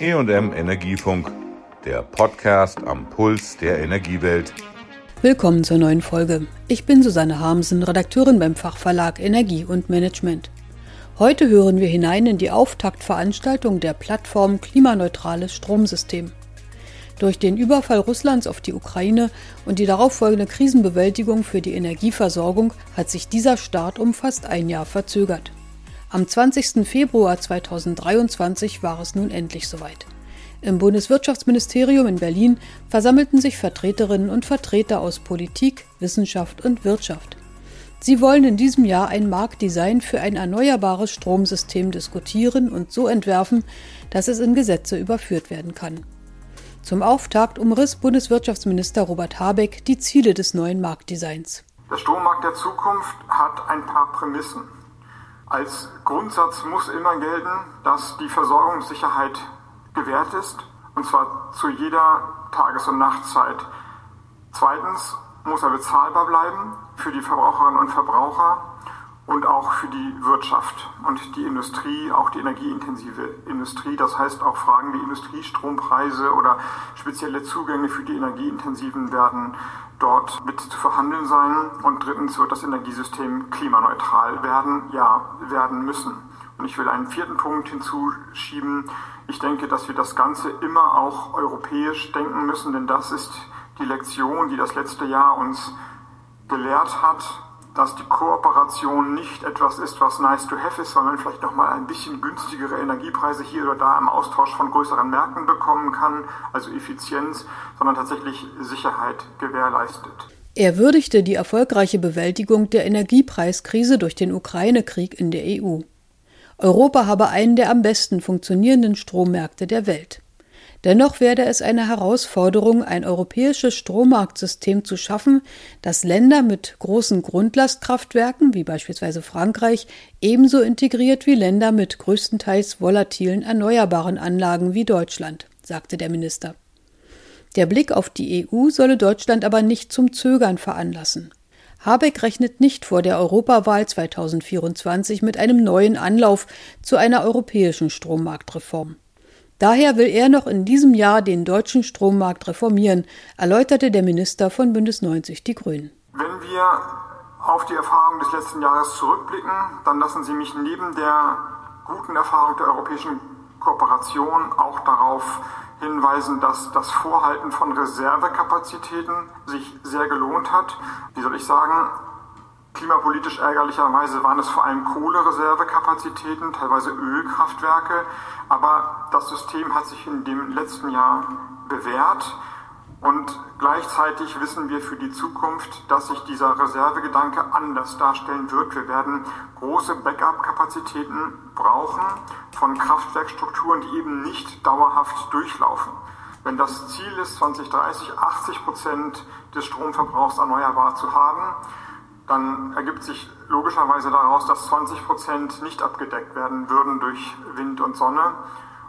EM Energiefunk, der Podcast am Puls der Energiewelt. Willkommen zur neuen Folge. Ich bin Susanne Harmsen, Redakteurin beim Fachverlag Energie und Management. Heute hören wir hinein in die Auftaktveranstaltung der Plattform Klimaneutrales Stromsystem. Durch den Überfall Russlands auf die Ukraine und die darauffolgende Krisenbewältigung für die Energieversorgung hat sich dieser Start um fast ein Jahr verzögert. Am 20. Februar 2023 war es nun endlich soweit. Im Bundeswirtschaftsministerium in Berlin versammelten sich Vertreterinnen und Vertreter aus Politik, Wissenschaft und Wirtschaft. Sie wollen in diesem Jahr ein Marktdesign für ein erneuerbares Stromsystem diskutieren und so entwerfen, dass es in Gesetze überführt werden kann. Zum Auftakt umriss Bundeswirtschaftsminister Robert Habeck die Ziele des neuen Marktdesigns. Der Strommarkt der Zukunft hat ein paar Prämissen. Als Grundsatz muss immer gelten, dass die Versorgungssicherheit gewährt ist, und zwar zu jeder Tages- und Nachtzeit. Zweitens muss er bezahlbar bleiben für die Verbraucherinnen und Verbraucher und auch für die Wirtschaft und die Industrie, auch die energieintensive Industrie. Das heißt, auch Fragen wie Industriestrompreise oder spezielle Zugänge für die Energieintensiven werden dort mit zu verhandeln sein. Und drittens wird das Energiesystem klimaneutral werden, ja, werden müssen. Und ich will einen vierten Punkt hinzuschieben. Ich denke, dass wir das Ganze immer auch europäisch denken müssen, denn das ist die Lektion, die das letzte Jahr uns gelehrt hat dass die Kooperation nicht etwas ist, was nice to have ist, sondern vielleicht nochmal ein bisschen günstigere Energiepreise hier oder da im Austausch von größeren Märkten bekommen kann, also Effizienz, sondern tatsächlich Sicherheit gewährleistet. Er würdigte die erfolgreiche Bewältigung der Energiepreiskrise durch den Ukraine-Krieg in der EU. Europa habe einen der am besten funktionierenden Strommärkte der Welt. Dennoch werde es eine Herausforderung, ein europäisches Strommarktsystem zu schaffen, das Länder mit großen Grundlastkraftwerken, wie beispielsweise Frankreich, ebenso integriert wie Länder mit größtenteils volatilen erneuerbaren Anlagen wie Deutschland, sagte der Minister. Der Blick auf die EU solle Deutschland aber nicht zum Zögern veranlassen. Habeck rechnet nicht vor der Europawahl 2024 mit einem neuen Anlauf zu einer europäischen Strommarktreform. Daher will er noch in diesem Jahr den deutschen Strommarkt reformieren, erläuterte der Minister von Bündnis 90 Die Grünen. Wenn wir auf die Erfahrung des letzten Jahres zurückblicken, dann lassen Sie mich neben der guten Erfahrung der europäischen Kooperation auch darauf hinweisen, dass das Vorhalten von Reservekapazitäten sich sehr gelohnt hat. Wie soll ich sagen, Klimapolitisch ärgerlicherweise waren es vor allem Kohlereservekapazitäten, teilweise Ölkraftwerke, aber das System hat sich in dem letzten Jahr bewährt und gleichzeitig wissen wir für die Zukunft, dass sich dieser Reservegedanke anders darstellen wird. Wir werden große Backup-Kapazitäten brauchen von Kraftwerkstrukturen, die eben nicht dauerhaft durchlaufen. Wenn das Ziel ist, 2030 80 Prozent des Stromverbrauchs erneuerbar zu haben, dann ergibt sich logischerweise daraus, dass 20 Prozent nicht abgedeckt werden würden durch Wind und Sonne.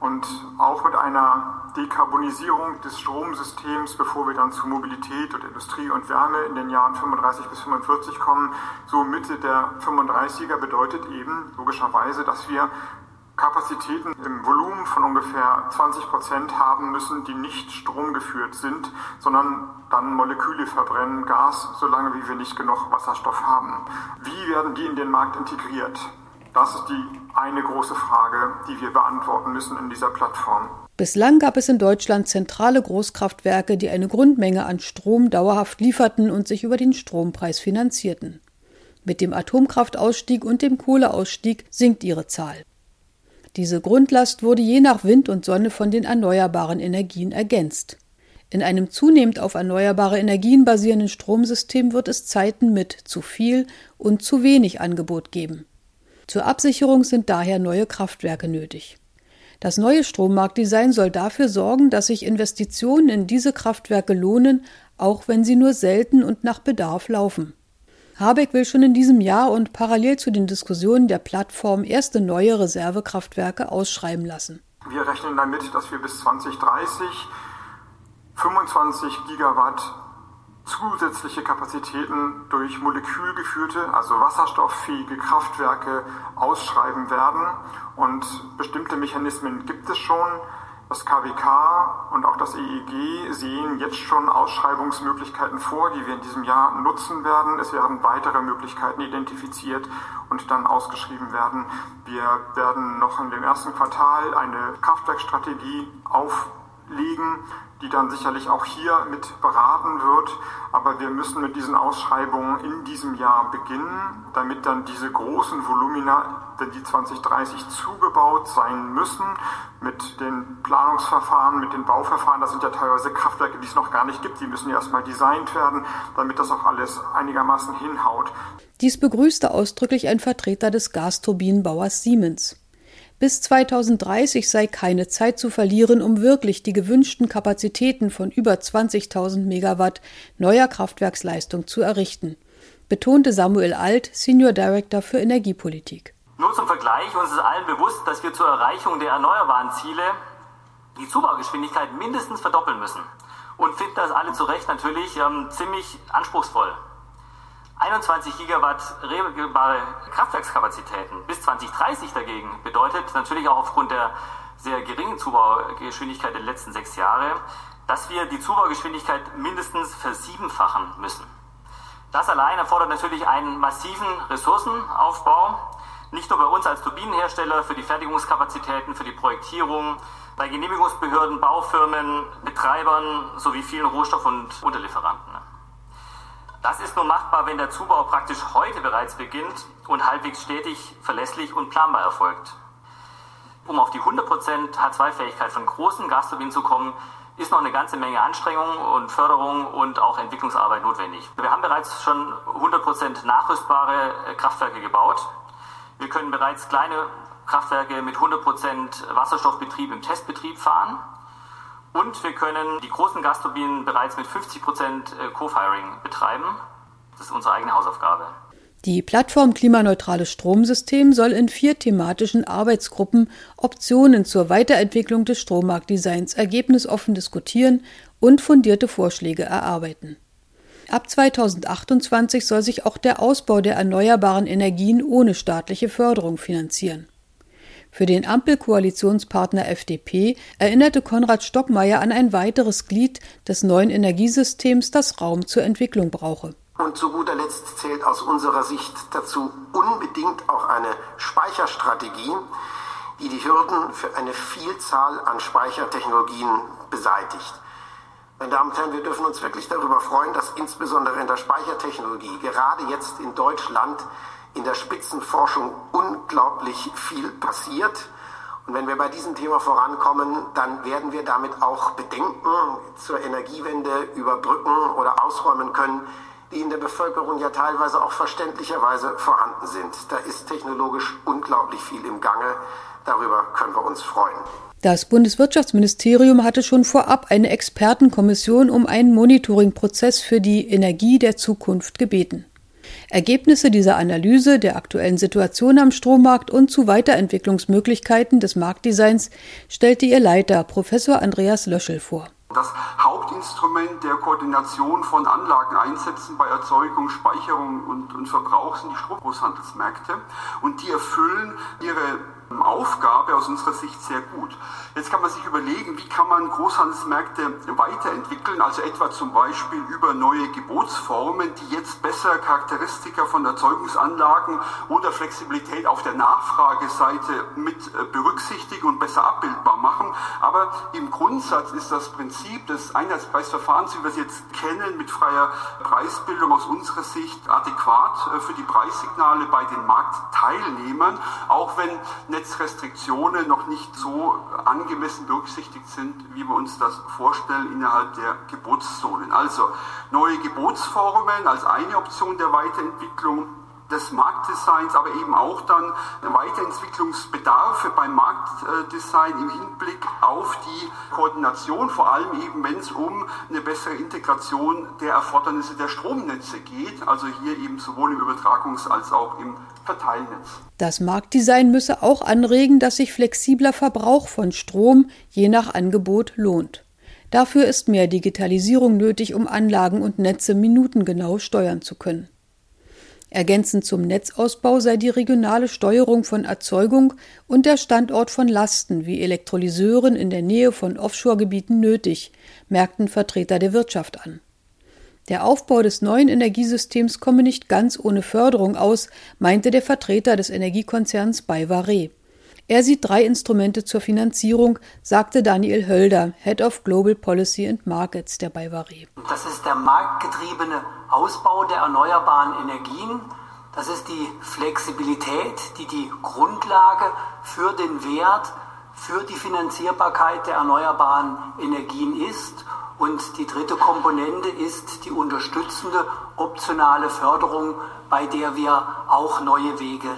Und auch mit einer Dekarbonisierung des Stromsystems, bevor wir dann zu Mobilität und Industrie und Wärme in den Jahren 35 bis 45 kommen, so Mitte der 35er bedeutet eben logischerweise, dass wir Kapazitäten im Volumen von ungefähr 20 Prozent haben müssen, die nicht stromgeführt sind, sondern dann Moleküle verbrennen, Gas, solange wie wir nicht genug Wasserstoff haben. Wie werden die in den Markt integriert? Das ist die eine große Frage, die wir beantworten müssen in dieser Plattform. Bislang gab es in Deutschland zentrale Großkraftwerke, die eine Grundmenge an Strom dauerhaft lieferten und sich über den Strompreis finanzierten. Mit dem Atomkraftausstieg und dem Kohleausstieg sinkt ihre Zahl. Diese Grundlast wurde je nach Wind und Sonne von den erneuerbaren Energien ergänzt. In einem zunehmend auf erneuerbare Energien basierenden Stromsystem wird es Zeiten mit zu viel und zu wenig Angebot geben. Zur Absicherung sind daher neue Kraftwerke nötig. Das neue Strommarktdesign soll dafür sorgen, dass sich Investitionen in diese Kraftwerke lohnen, auch wenn sie nur selten und nach Bedarf laufen. Habeck will schon in diesem Jahr und parallel zu den Diskussionen der Plattform erste neue Reservekraftwerke ausschreiben lassen. Wir rechnen damit, dass wir bis 2030 25 Gigawatt zusätzliche Kapazitäten durch molekülgeführte, also wasserstofffähige Kraftwerke ausschreiben werden. Und bestimmte Mechanismen gibt es schon. Das KWK und auch das EEG sehen jetzt schon Ausschreibungsmöglichkeiten vor, die wir in diesem Jahr nutzen werden. Es werden weitere Möglichkeiten identifiziert und dann ausgeschrieben werden. Wir werden noch in dem ersten Quartal eine Kraftwerkstrategie auflegen, die dann sicherlich auch hier mit beraten wird. Aber wir müssen mit diesen Ausschreibungen in diesem Jahr beginnen, damit dann diese großen Volumina, die 2030 zugebaut sein müssen, mit den Planungsverfahren, mit den Bauverfahren, das sind ja teilweise Kraftwerke, die es noch gar nicht gibt, die müssen ja erstmal designt werden, damit das auch alles einigermaßen hinhaut. Dies begrüßte ausdrücklich ein Vertreter des Gasturbinenbauers Siemens. Bis 2030 sei keine Zeit zu verlieren, um wirklich die gewünschten Kapazitäten von über 20.000 Megawatt neuer Kraftwerksleistung zu errichten, betonte Samuel Alt, Senior Director für Energiepolitik. Nur zum Vergleich, uns ist allen bewusst, dass wir zur Erreichung der erneuerbaren Ziele die Zubaugeschwindigkeit mindestens verdoppeln müssen und finden das alle zu Recht natürlich ähm, ziemlich anspruchsvoll. 21 Gigawatt regelbare Kraftwerkskapazitäten bis 2030 dagegen bedeutet natürlich auch aufgrund der sehr geringen Zubaugeschwindigkeit der letzten sechs Jahre, dass wir die Zubaugeschwindigkeit mindestens versiebenfachen müssen. Das allein erfordert natürlich einen massiven Ressourcenaufbau, nicht nur bei uns als Turbinenhersteller für die Fertigungskapazitäten, für die Projektierung, bei Genehmigungsbehörden, Baufirmen, Betreibern sowie vielen Rohstoff- und Unterlieferanten. Das ist nur machbar, wenn der Zubau praktisch heute bereits beginnt und halbwegs stetig, verlässlich und planbar erfolgt. Um auf die 100% H2-Fähigkeit von großen Gasturbinen zu kommen, ist noch eine ganze Menge Anstrengung und Förderung und auch Entwicklungsarbeit notwendig. Wir haben bereits schon 100% nachrüstbare äh, Kraftwerke gebaut. Wir können bereits kleine Kraftwerke mit 100% Wasserstoffbetrieb im Testbetrieb fahren. Und wir können die großen Gasturbinen bereits mit 50 Prozent äh, Co-Firing betreiben. Das ist unsere eigene Hausaufgabe. Die Plattform Klimaneutrales Stromsystem soll in vier thematischen Arbeitsgruppen Optionen zur Weiterentwicklung des Strommarktdesigns ergebnisoffen diskutieren und fundierte Vorschläge erarbeiten. Ab 2028 soll sich auch der Ausbau der erneuerbaren Energien ohne staatliche Förderung finanzieren. Für den Ampelkoalitionspartner FDP erinnerte Konrad Stockmeier an ein weiteres Glied des neuen Energiesystems, das Raum zur Entwicklung brauche. Und zu guter Letzt zählt aus unserer Sicht dazu unbedingt auch eine Speicherstrategie, die die Hürden für eine Vielzahl an Speichertechnologien beseitigt. Meine Damen und Herren, wir dürfen uns wirklich darüber freuen, dass insbesondere in der Speichertechnologie gerade jetzt in Deutschland in der Spitzenforschung unglaublich viel passiert. Und wenn wir bei diesem Thema vorankommen, dann werden wir damit auch Bedenken zur Energiewende überbrücken oder ausräumen können, die in der Bevölkerung ja teilweise auch verständlicherweise vorhanden sind. Da ist technologisch unglaublich viel im Gange. Darüber können wir uns freuen. Das Bundeswirtschaftsministerium hatte schon vorab eine Expertenkommission um einen Monitoringprozess für die Energie der Zukunft gebeten. Ergebnisse dieser Analyse der aktuellen Situation am Strommarkt und zu Weiterentwicklungsmöglichkeiten des Marktdesigns stellte ihr Leiter Professor Andreas Löschel vor. Das Hauptinstrument der Koordination von Anlageneinsätzen bei Erzeugung, Speicherung und, und Verbrauch sind die Stromgroßhandelsmärkte und die erfüllen ihre Aufgabe aus unserer Sicht sehr gut. Jetzt kann man sich überlegen, wie kann man Großhandelsmärkte weiterentwickeln, also etwa zum Beispiel über neue Gebotsformen, die jetzt besser Charakteristika von Erzeugungsanlagen oder Flexibilität auf der Nachfrageseite mit äh, berücksichtigen und besser abbildbar machen. Aber im Grundsatz ist das Prinzip des Einheitspreisverfahrens, wie wir es jetzt kennen, mit freier Preisbildung aus unserer Sicht adäquat äh, für die Preissignale bei den Marktteilnehmern, auch wenn Netzrestriktionen noch nicht so angemessen berücksichtigt sind, wie wir uns das vorstellen innerhalb der Gebotszonen. Also neue Gebotsformen als eine Option der Weiterentwicklung des Marktdesigns, aber eben auch dann Weiterentwicklungsbedarfe beim Marktdesign im Hinblick auf die Koordination, vor allem eben wenn es um eine bessere Integration der Erfordernisse der Stromnetze geht, also hier eben sowohl im Übertragungs- als auch im Verteilnetz. Das Marktdesign müsse auch anregen, dass sich flexibler Verbrauch von Strom je nach Angebot lohnt. Dafür ist mehr Digitalisierung nötig, um Anlagen und Netze minutengenau steuern zu können. Ergänzend zum Netzausbau sei die regionale Steuerung von Erzeugung und der Standort von Lasten wie Elektrolyseuren in der Nähe von Offshore-Gebieten nötig, merkten Vertreter der Wirtschaft an. Der Aufbau des neuen Energiesystems komme nicht ganz ohne Förderung aus, meinte der Vertreter des Energiekonzerns BayWa Er sieht drei Instrumente zur Finanzierung, sagte Daniel Hölder, Head of Global Policy and Markets der BayWa Das ist der marktgetriebene Ausbau der erneuerbaren Energien. Das ist die Flexibilität, die die Grundlage für den Wert, für die Finanzierbarkeit der erneuerbaren Energien ist. Und die dritte Komponente ist die unterstützende optionale Förderung, bei der wir auch neue Wege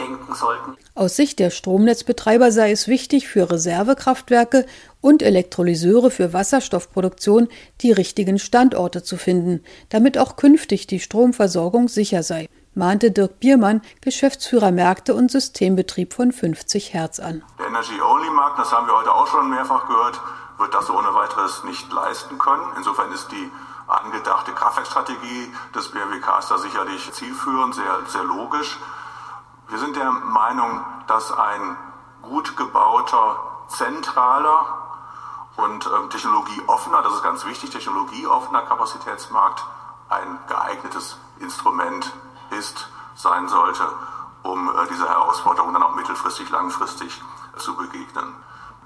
denken sollten. Aus Sicht der Stromnetzbetreiber sei es wichtig, für Reservekraftwerke und Elektrolyseure für Wasserstoffproduktion die richtigen Standorte zu finden, damit auch künftig die Stromversorgung sicher sei, mahnte Dirk Biermann, Geschäftsführer Märkte und Systembetrieb von 50 Hertz an. Der Energy-Only-Markt, das haben wir heute auch schon mehrfach gehört, wird das ohne weiteres nicht leisten können. Insofern ist die angedachte Kraftwerkstrategie des BMWKs da sicherlich zielführend, sehr, sehr logisch. Wir sind der Meinung, dass ein gut gebauter, zentraler und ähm, technologieoffener, das ist ganz wichtig, technologieoffener Kapazitätsmarkt ein geeignetes Instrument ist, sein sollte, um äh, dieser Herausforderung dann auch mittelfristig, langfristig äh, zu begegnen.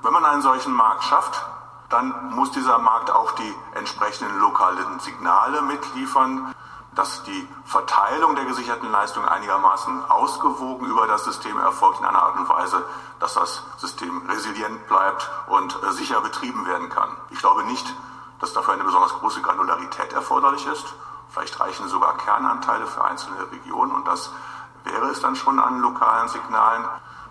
Wenn man einen solchen Markt schafft, dann muss dieser Markt auch die entsprechenden lokalen Signale mitliefern, dass die Verteilung der gesicherten Leistungen einigermaßen ausgewogen über das System erfolgt in einer Art und Weise, dass das System resilient bleibt und äh, sicher betrieben werden kann. Ich glaube nicht, dass dafür eine besonders große Granularität erforderlich ist. Vielleicht reichen sogar Kernanteile für einzelne Regionen und das wäre es dann schon an lokalen Signalen.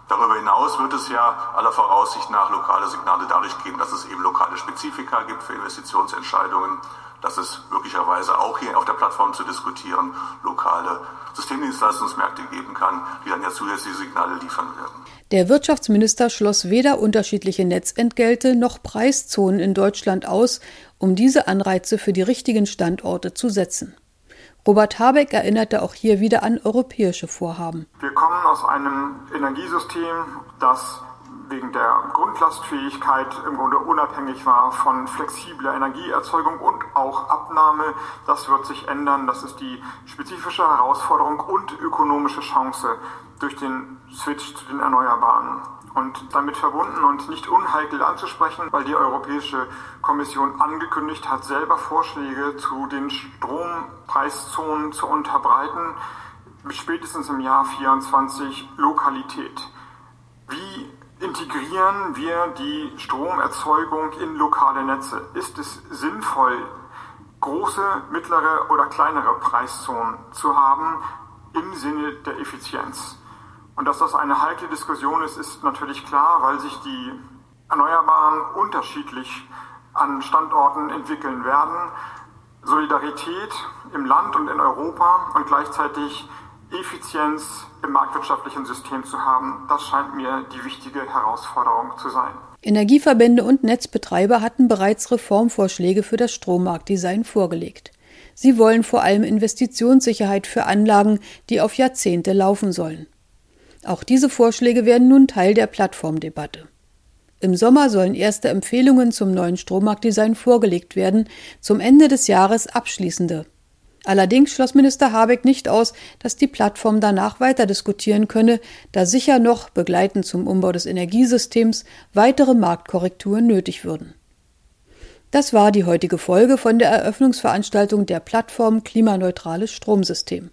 Darüber hinaus wird es ja aller Voraussicht nach lokale Signale dadurch geben, dass es eben lokale Spezifika gibt für Investitionsentscheidungen, dass es möglicherweise auch hier auf der Plattform zu diskutieren lokale Systemdienstleistungsmärkte geben kann, die dann ja zusätzliche Signale liefern werden. Der Wirtschaftsminister schloss weder unterschiedliche Netzentgelte noch Preiszonen in Deutschland aus, um diese Anreize für die richtigen Standorte zu setzen. Robert Habeck erinnerte auch hier wieder an europäische Vorhaben. Wir kommen aus einem Energiesystem, das wegen der Grundlastfähigkeit im Grunde unabhängig war von flexibler Energieerzeugung und auch Abnahme. Das wird sich ändern. Das ist die spezifische Herausforderung und ökonomische Chance durch den Switch zu den Erneuerbaren und damit verbunden und nicht unheikel anzusprechen, weil die Europäische Kommission angekündigt hat, selber Vorschläge zu den Strompreiszonen zu unterbreiten, spätestens im Jahr 24 Lokalität. Integrieren wir die Stromerzeugung in lokale Netze? Ist es sinnvoll, große, mittlere oder kleinere Preiszonen zu haben im Sinne der Effizienz? Und dass das eine heikle Diskussion ist, ist natürlich klar, weil sich die Erneuerbaren unterschiedlich an Standorten entwickeln werden. Solidarität im Land und in Europa und gleichzeitig Effizienz im marktwirtschaftlichen System zu haben, das scheint mir die wichtige Herausforderung zu sein. Energieverbände und Netzbetreiber hatten bereits Reformvorschläge für das Strommarktdesign vorgelegt. Sie wollen vor allem Investitionssicherheit für Anlagen, die auf Jahrzehnte laufen sollen. Auch diese Vorschläge werden nun Teil der Plattformdebatte. Im Sommer sollen erste Empfehlungen zum neuen Strommarktdesign vorgelegt werden, zum Ende des Jahres abschließende. Allerdings schloss Minister Habeck nicht aus, dass die Plattform danach weiter diskutieren könne, da sicher noch begleitend zum Umbau des Energiesystems weitere Marktkorrekturen nötig würden. Das war die heutige Folge von der Eröffnungsveranstaltung der Plattform Klimaneutrales Stromsystem.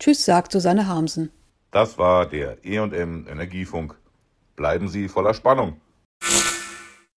Tschüss, sagt Susanne Harmsen. Das war der EM Energiefunk. Bleiben Sie voller Spannung.